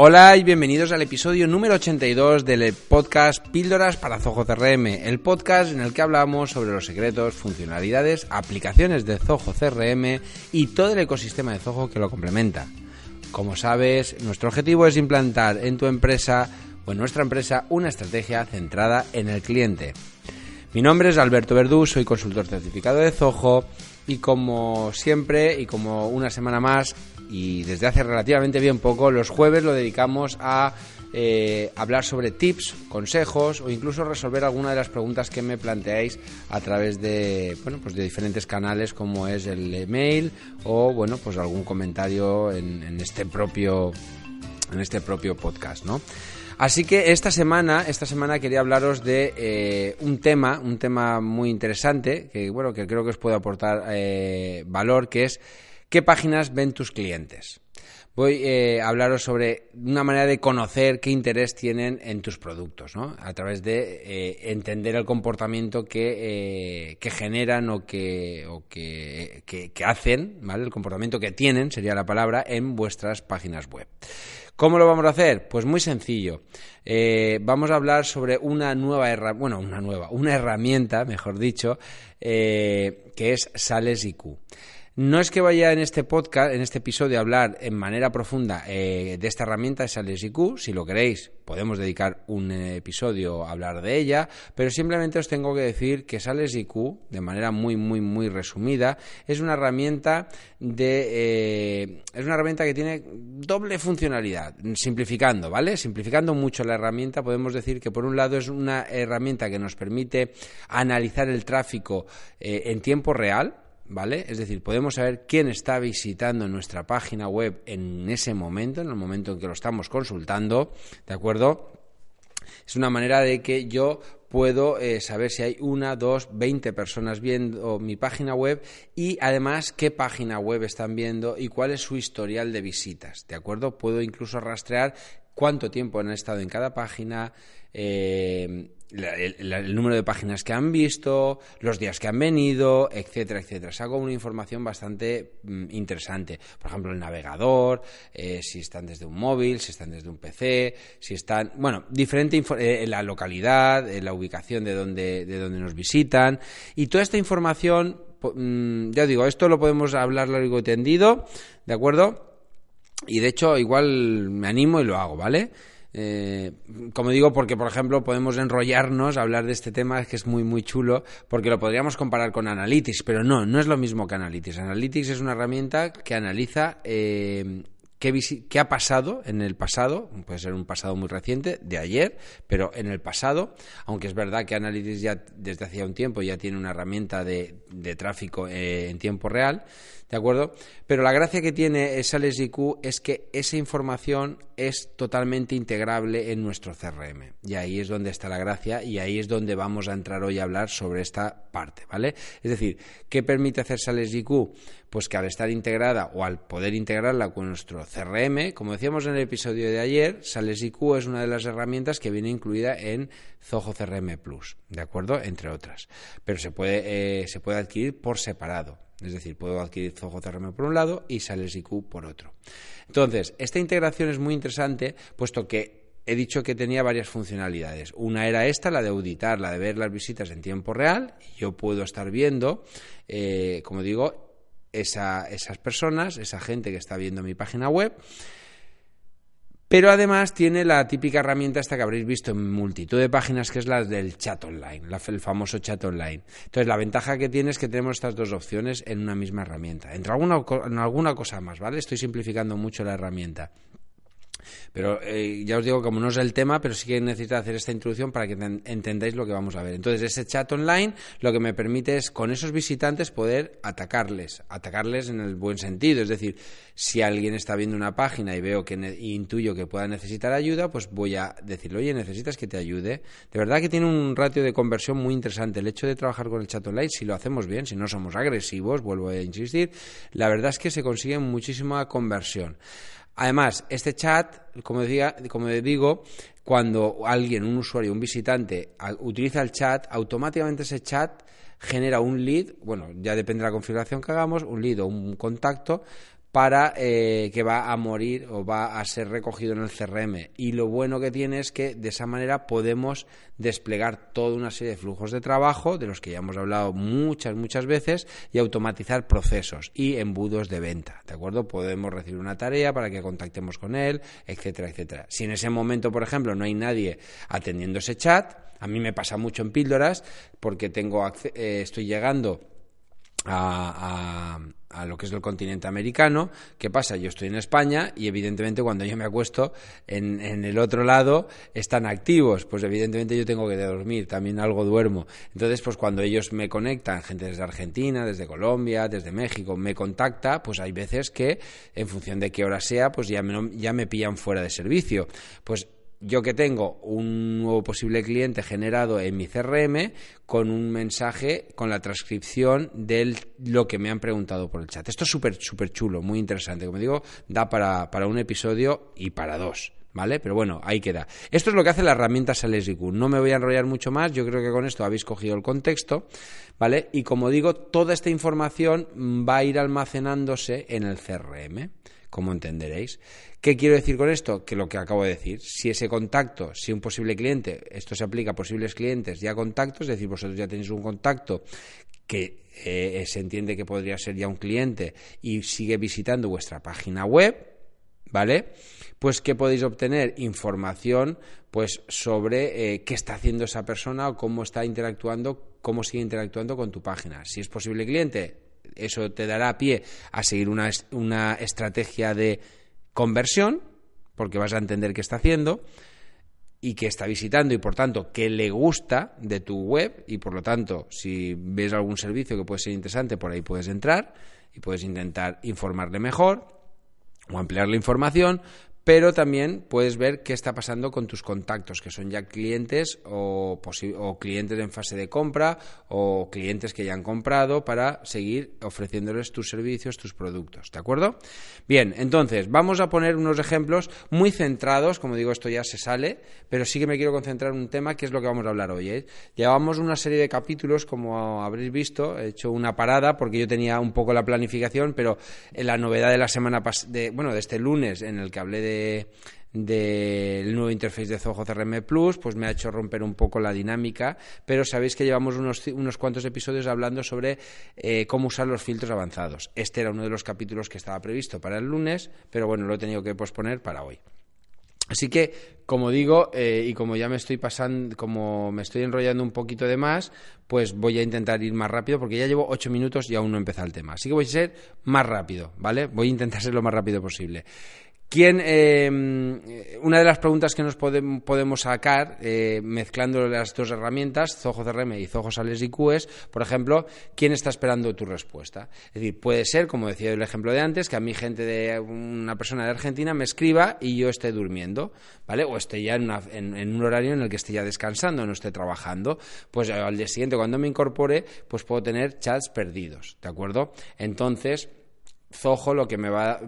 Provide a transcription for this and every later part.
Hola y bienvenidos al episodio número 82 del podcast Píldoras para Zoho CRM, el podcast en el que hablamos sobre los secretos, funcionalidades, aplicaciones de Zoho CRM y todo el ecosistema de Zoho que lo complementa. Como sabes, nuestro objetivo es implantar en tu empresa o en nuestra empresa una estrategia centrada en el cliente. Mi nombre es Alberto Verdú, soy consultor certificado de Zoho y como siempre y como una semana más y desde hace relativamente bien poco, los jueves lo dedicamos a eh, hablar sobre tips, consejos o incluso resolver alguna de las preguntas que me planteáis a través de, bueno, pues de diferentes canales como es el email o bueno, pues algún comentario en, este propio en este propio podcast, ¿no? Así que esta semana, esta semana quería hablaros de eh, un tema, un tema muy interesante que bueno, que creo que os puede aportar eh, valor, que es ¿Qué páginas ven tus clientes? Voy eh, a hablaros sobre una manera de conocer qué interés tienen en tus productos, ¿no? A través de eh, entender el comportamiento que, eh, generan o, que, que, hacen, ¿vale? El comportamiento que tienen, sería la palabra, en vuestras páginas web. ¿Cómo lo vamos a hacer? Pues muy sencillo. vamos a hablar sobre una nueva herramienta, bueno, una nueva, una herramienta, mejor dicho, que es Sales IQ. No es que vaya en este podcast, en este episodio, a hablar en manera profunda eh, de esta herramienta de Sales IQ. Si lo queréis, podemos dedicar un episodio a hablar de ella, pero simplemente os tengo que decir que Sales IQ, de manera muy, muy, muy resumida, es una herramienta de eh, es una herramienta que tiene doble funcionalidad. Simplificando, ¿vale? Simplificando mucho la herramienta, podemos decir que por un lado es una herramienta que nos permite analizar el tráfico eh, en tiempo real ¿vale? Es decir, podemos saber quién está visitando nuestra página web en ese momento, en el momento en que lo estamos consultando, ¿de acuerdo? Es una manera de que yo puedo eh, saber si hay una, dos, veinte personas viendo mi página web y además qué página web están viendo y cuál es su historial de visitas, ¿de acuerdo? Puedo incluso rastrear cuánto tiempo han estado en cada página, eh, el, número de páginas que han visto, los días que han venido, etcétera, etcétera. Saco una información bastante mm, interesante. Por ejemplo, el navegador, eh, si están desde un móvil, si están desde un PC, si están, bueno, diferente eh, la localidad, eh, la ubicación de donde, de donde nos visitan. Y toda esta información, mm, ya digo, esto lo podemos hablar largo y tendido, ¿de acuerdo? Y de hecho, igual me animo y lo hago, ¿vale? Eh, como digo, porque por ejemplo podemos enrollarnos a hablar de este tema que es muy muy chulo, porque lo podríamos comparar con Analytics, pero no, no es lo mismo que Analytics. Analytics es una herramienta que analiza eh, qué, ha pasado en el pasado, puede ser un pasado muy reciente, de ayer, pero en el pasado, aunque es verdad que Analytics ya desde hacía un tiempo ya tiene una herramienta de, tráfico eh, en tiempo real, ¿de acuerdo? Pero la gracia que tiene Sales IQ es que esa información es totalmente integrable en nuestro CRM. Y ahí es donde está la gracia y ahí es donde vamos a entrar hoy a hablar sobre esta parte, ¿vale? Es decir, ¿qué permite hacer Sales IQ? Pues que al estar integrada o al poder integrarla con nuestro CRM, como decíamos en el episodio de ayer, Sales IQ es una de las herramientas que viene incluida en Zoho CRM Plus, ¿de acuerdo? Entre otras. Pero se puede, eh, se puede adquirir por separado. Es decir, puedo adquirir Zoho CRM por un lado y Sales IQ por otro. Entonces, esta integración es muy interesante, puesto que he dicho que tenía varias funcionalidades. Una era esta, la de auditar, la de ver las visitas en tiempo real. yo puedo estar viendo, eh, como digo, esas personas, esa gente que está viendo mi página web pero además tiene la típica herramienta esta que habréis visto en multitud de páginas, que es la del chat online, el famoso chat online. Entonces, la ventaja que tiene es que tenemos estas dos opciones en una misma herramienta. Entre alguna, en alguna cosa más, ¿vale? Estoy simplificando mucho la herramienta. Pero eh, ya os digo, como no es el tema, pero sí que necesito hacer esta introducción para que entendáis lo que vamos a ver. Entonces, ese chat online lo que me permite es con esos visitantes poder atacarles, atacarles en el buen sentido. Es decir, si alguien está viendo una página y veo que intuyo que pueda necesitar ayuda, pues voy a decirle, oye, necesitas que te ayude. De verdad que tiene un ratio de conversión muy interesante. El hecho de trabajar con el chat online, si lo hacemos bien, si no somos agresivos, vuelvo a insistir, la verdad es que se consigue muchísima conversión. Además, este chat, como, como digo, cuando alguien, un usuario, un visitante, utiliza el chat, automáticamente ese chat genera un lead, bueno, ya depende de la configuración que hagamos, un lead o un contacto para eh, que va a morir o va a ser recogido en el CRM. Y lo bueno que tiene es que de esa manera podemos desplegar toda una serie de flujos de trabajo, de los que ya hemos hablado muchas, muchas veces, y automatizar procesos y embudos de venta. ¿De acuerdo? Podemos recibir una tarea para que contactemos con él, etcétera, etcétera. Si en ese momento, por ejemplo, no hay nadie atendiendo ese chat, a mí me pasa mucho en píldoras porque tengo eh, estoy llegando a, a, lo que es el continente americano. ¿Qué pasa? Yo estoy en España y evidentemente cuando yo me acuesto en, en, el otro lado están activos. Pues evidentemente yo tengo que dormir, también algo duermo. Entonces, pues cuando ellos me conectan, gente desde Argentina, desde Colombia, desde México, me contacta, pues hay veces que en función de qué hora sea, pues ya me, ya me pillan fuera de servicio. Pues yo que tengo un nuevo posible cliente generado en mi CRM con un mensaje con la transcripción de lo que me han preguntado por el chat. Esto es súper, súper chulo, muy interesante. Como digo, da para, para un episodio y para dos. ¿Vale? Pero bueno, ahí queda. Esto es lo que hace la herramienta Sales No me voy a enrollar mucho más, yo creo que con esto habéis cogido el contexto, ¿vale? Y como digo, toda esta información va a ir almacenándose en el CRM como entenderéis. ¿Qué quiero decir con esto? Que lo que acabo de decir, si ese contacto, si un posible cliente, esto se aplica a posibles clientes ya contactos, es decir, vosotros ya tenéis un contacto que eh, se entiende que podría ser ya un cliente y sigue visitando vuestra página web, ¿vale? Pues que podéis obtener información pues sobre eh, qué está haciendo esa persona o cómo está interactuando, cómo sigue interactuando con tu página. Si es posible cliente, eso te dará pie a seguir una, una estrategia de conversión, porque vas a entender qué está haciendo y que está visitando y por tanto que le gusta de tu web y por lo tanto si ves algún servicio que puede ser interesante por ahí puedes entrar y puedes intentar informarle mejor o ampliar la información pero también puedes ver qué está pasando con tus contactos, que son ya clientes o, clientes en fase de compra o clientes que ya han comprado para seguir ofreciéndoles tus servicios, tus productos. ¿De acuerdo? Bien, entonces vamos a poner unos ejemplos muy centrados, como digo, esto ya se sale, pero sí que me quiero concentrar en un tema que es lo que vamos a hablar hoy. ¿eh? Llevamos una serie de capítulos, como habréis visto, he hecho una parada porque yo tenía un poco la planificación, pero en la novedad de la semana de, bueno, de este lunes en el que hablé de del nuevo interface de Zoho CRM Plus, pues me ha hecho romper un poco la dinámica, pero sabéis que llevamos unos, unos cuantos episodios hablando sobre eh, cómo usar los filtros avanzados. Este era uno de los capítulos que estaba previsto para el lunes, pero bueno, lo he tenido que posponer para hoy. Así que, como digo, eh, y como ya me estoy pasando, como me estoy enrollando un poquito de más, pues voy a intentar ir más rápido, porque ya llevo ocho minutos y aún no he el tema. Así que voy a ser más rápido, ¿vale? Voy a intentar ser lo más rápido posible. ¿Quién, eh, una de las preguntas que nos podemos sacar eh, mezclando las dos herramientas, Zoho CRM y Zoho Sales IQ es, por ejemplo, ¿quién está esperando tu respuesta? Es decir, puede ser, como decía el ejemplo de antes, que a mí gente de una persona de Argentina me escriba y yo esté durmiendo, ¿vale? O esté ya en, en un horario en el que esté ya descansando, no esté trabajando. Pues al día siguiente, cuando me incorpore, pues puedo tener chats perdidos, ¿de acuerdo? Entonces, Zoho lo que me va,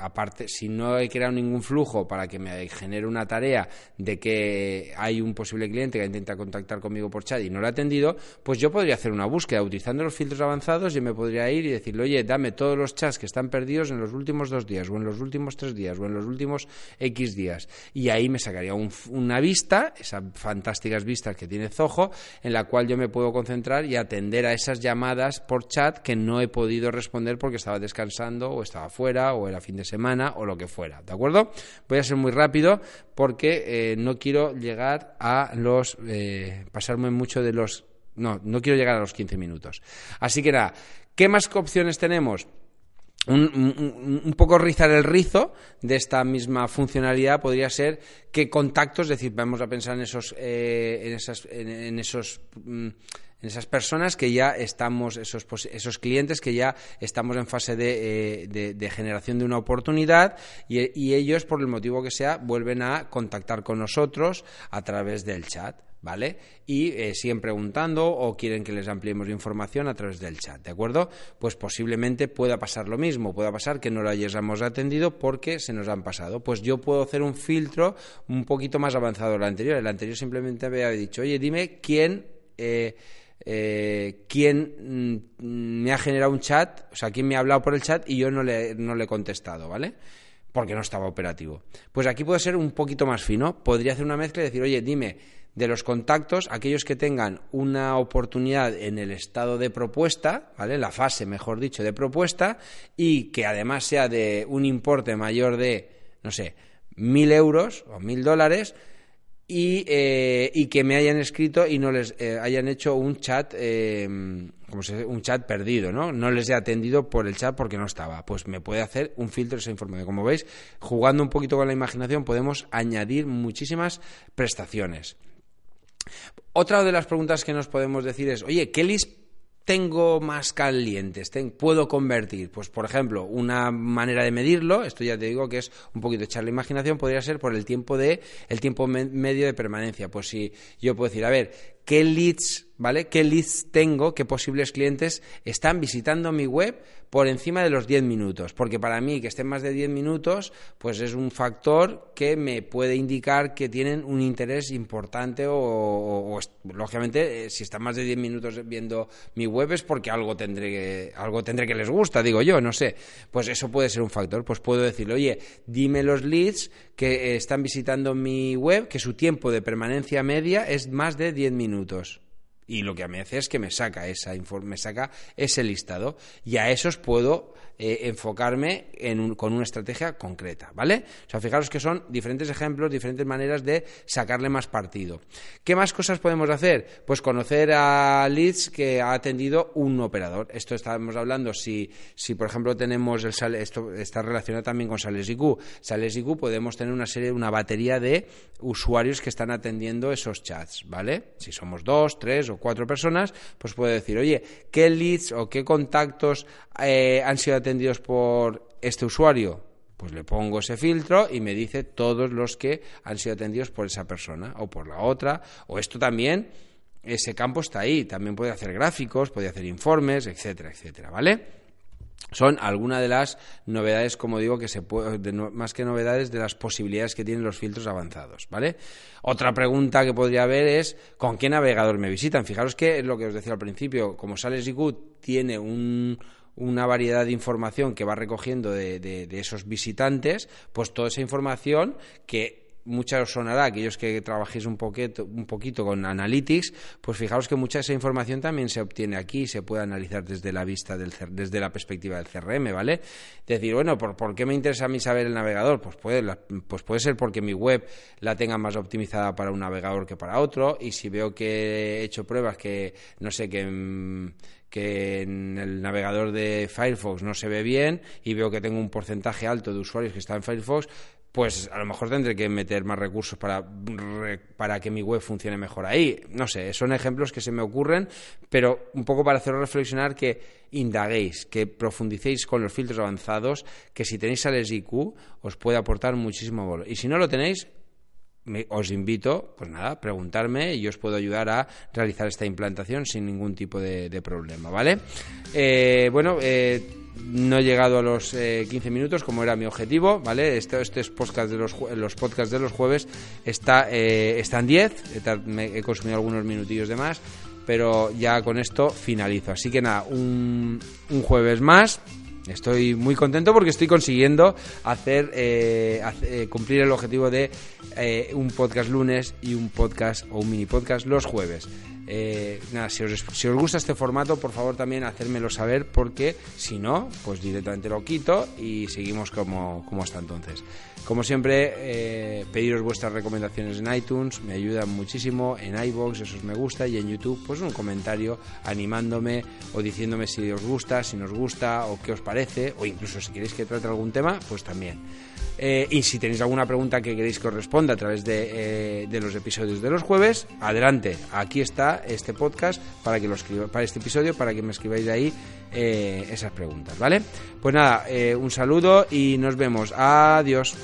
aparte, si no he creado ningún flujo para que me genere una tarea de que hay un posible cliente que intenta contactar conmigo por chat y no lo ha atendido, pues yo podría hacer una búsqueda utilizando los filtros avanzados y me podría ir y decirle, oye, dame todos los chats que están perdidos en los últimos dos días, o en los últimos tres días, o en los últimos X días. Y ahí me sacaría una vista, esas fantásticas vistas que tiene Zoho, en la cual yo me puedo concentrar y atender a esas llamadas por chat que no he podido responder porque estaba descansando o estaba fuera o era fin de semana o lo que fuera, ¿de acuerdo? Voy a ser muy rápido porque eh, no quiero llegar a los... Eh, pasarme mucho de los... No, no quiero llegar a los 15 minutos. Así que nada, ¿qué más opciones tenemos? Un, poco rizar el rizo de esta misma funcionalidad podría ser que contactos, es decir, vamos a pensar en esos, eh, en, esos mm, en esas personas que ya estamos, esos, esos clientes que ya estamos en fase de, eh, generación de una oportunidad y, ellos, por el motivo que sea, vuelven a contactar con nosotros a través del chat. ¿Vale? Y eh, siguen preguntando o quieren que les ampliemos información a través del chat, ¿de acuerdo? Pues posiblemente pueda pasar lo mismo, pueda pasar que no lo hayamos atendido porque se nos han pasado. Pues yo puedo hacer un filtro un poquito más avanzado del anterior. El anterior simplemente había dicho, oye, dime quién. Eh, eh, quién mm, me ha generado un chat, o sea, quién me ha hablado por el chat y yo no le, no le he contestado, ¿vale? Porque no estaba operativo. Pues aquí puede ser un poquito más fino. Podría hacer una mezcla y decir, oye, dime de los contactos, aquellos que tengan una oportunidad en el estado de propuesta, ¿vale? La fase, mejor dicho, de propuesta, y que además sea de un importe mayor de, no sé, mil euros o mil dólares, y, eh, y, que me hayan escrito y no les eh, hayan hecho un chat, eh, como se un chat perdido, ¿no? No les he atendido por el chat porque no estaba. Pues me puede hacer un filtro esa información. Como veis, jugando un poquito con la imaginación podemos añadir muchísimas prestaciones. Otra de las preguntas que nos podemos decir es, oye, ¿qué list tengo más calientes, puedo convertir. Pues, por ejemplo, una manera de medirlo, esto ya te digo que es un poquito echar la imaginación, podría ser por el tiempo de el tiempo medio de permanencia. Pues si yo puedo decir, a ver, ¿qué leads ¿vale? ¿Qué leads tengo? ¿Qué posibles clientes están visitando mi web por encima de los 10 minutos? Porque para mí que estén más de 10 minutos, pues es un factor que me puede indicar que tienen un interés importante o, lógicamente, eh, si están más de 10 minutos viendo mi web es porque algo tendré, algo tendré que les gusta, digo yo, no sé. Pues eso puede ser un factor. Pues puedo decirle, oye, dime los leads que están visitando mi web, que su tiempo de permanencia media es más de 10 minutos minutos y lo que me hace es que me saca esa me saca ese listado y a esos puedo eh, enfocarme con una estrategia concreta, ¿vale? O sea, fijaros que son diferentes ejemplos, diferentes maneras de sacarle más partido. ¿Qué más cosas podemos hacer? Pues conocer a leads que ha atendido un operador. Esto estábamos hablando, si, si por ejemplo tenemos el esto está relacionado también con Sales IQ. Sales IQ podemos tener una serie, una batería de usuarios que están atendiendo esos chats, ¿vale? Si somos dos, tres o cuatro personas, pues puedo decir, oye, ¿qué leads o qué contactos eh, han sido atendidos por este usuario? Pues le pongo ese filtro y me dice todos los que han sido atendidos por esa persona o por la otra. O esto también, ese campo está ahí. También puede hacer gráficos, puede hacer informes, etcétera, etcétera, ¿vale? Son algunas de las novedades, como digo, que se puede, más que novedades, de las posibilidades que tienen los filtros avanzados, ¿vale? Otra pregunta que podría haber es ¿con qué navegador me visitan? Fijaros que es lo que os decía al principio, como Sales IQ tiene un, una variedad de información que va recogiendo de, de, esos visitantes, pues toda esa información que mucha os sonará, aquellos que trabajéis un poquito, un poquito con Analytics, pues fijaos que mucha de esa información también se obtiene aquí se puede analizar desde la vista del desde la perspectiva del CRM, ¿vale? Decir, bueno, ¿por, ¿por qué me interesa a mí saber el navegador? Pues puede, pues puede ser porque mi web la tenga más optimizada para un navegador que para otro y si veo que he hecho pruebas que, no sé, que... Mm, que en el navegador de Firefox no se ve bien y veo que tengo un porcentaje alto de usuarios que están en Firefox, pues a lo mejor tendré que meter más recursos para, para que mi web funcione mejor ahí. No sé, son ejemplos que se me ocurren, pero un poco para haceros reflexionar que indaguéis, que profundicéis con los filtros avanzados, que si tenéis Sales IQ os puede aportar muchísimo valor. Y si no lo tenéis, os invito, pues nada, preguntarme y os puedo ayudar a realizar esta implantación sin ningún tipo de, problema, ¿vale? Eh, bueno, eh, no he llegado a los 15 eh, minutos como era mi objetivo, ¿vale? Este, este es podcast de los, los podcasts de los jueves, está, está en 10, he consumido algunos minutillos de más, pero ya con esto finalizo. Así que nada, un jueves más Estoy muy contento porque estoy consiguiendo hacer eh, eh, cumplir el objetivo de eh, un podcast lunes y un podcast o un mini podcast los jueves. Nada, si os, si os gusta este formato, por favor también hacérmelo saber porque si no, pues directamente lo quito y seguimos como, como hasta entonces. Como siempre, eh, pediros vuestras recomendaciones en iTunes, me ayudan muchísimo, en iBox, eso os me gusta, y en YouTube, pues un comentario animándome o diciéndome si os gusta, si nos gusta o qué os parece, o incluso si queréis que trate algún tema, pues también. Eh, y si tenéis alguna pregunta que queréis que os responda a través de, eh, los episodios de los jueves, adelante. Aquí está este podcast para que lo escriba, para este episodio, para que me escribáis ahí eh, esas preguntas, ¿vale? Pues nada, un saludo y nos vemos. Adiós.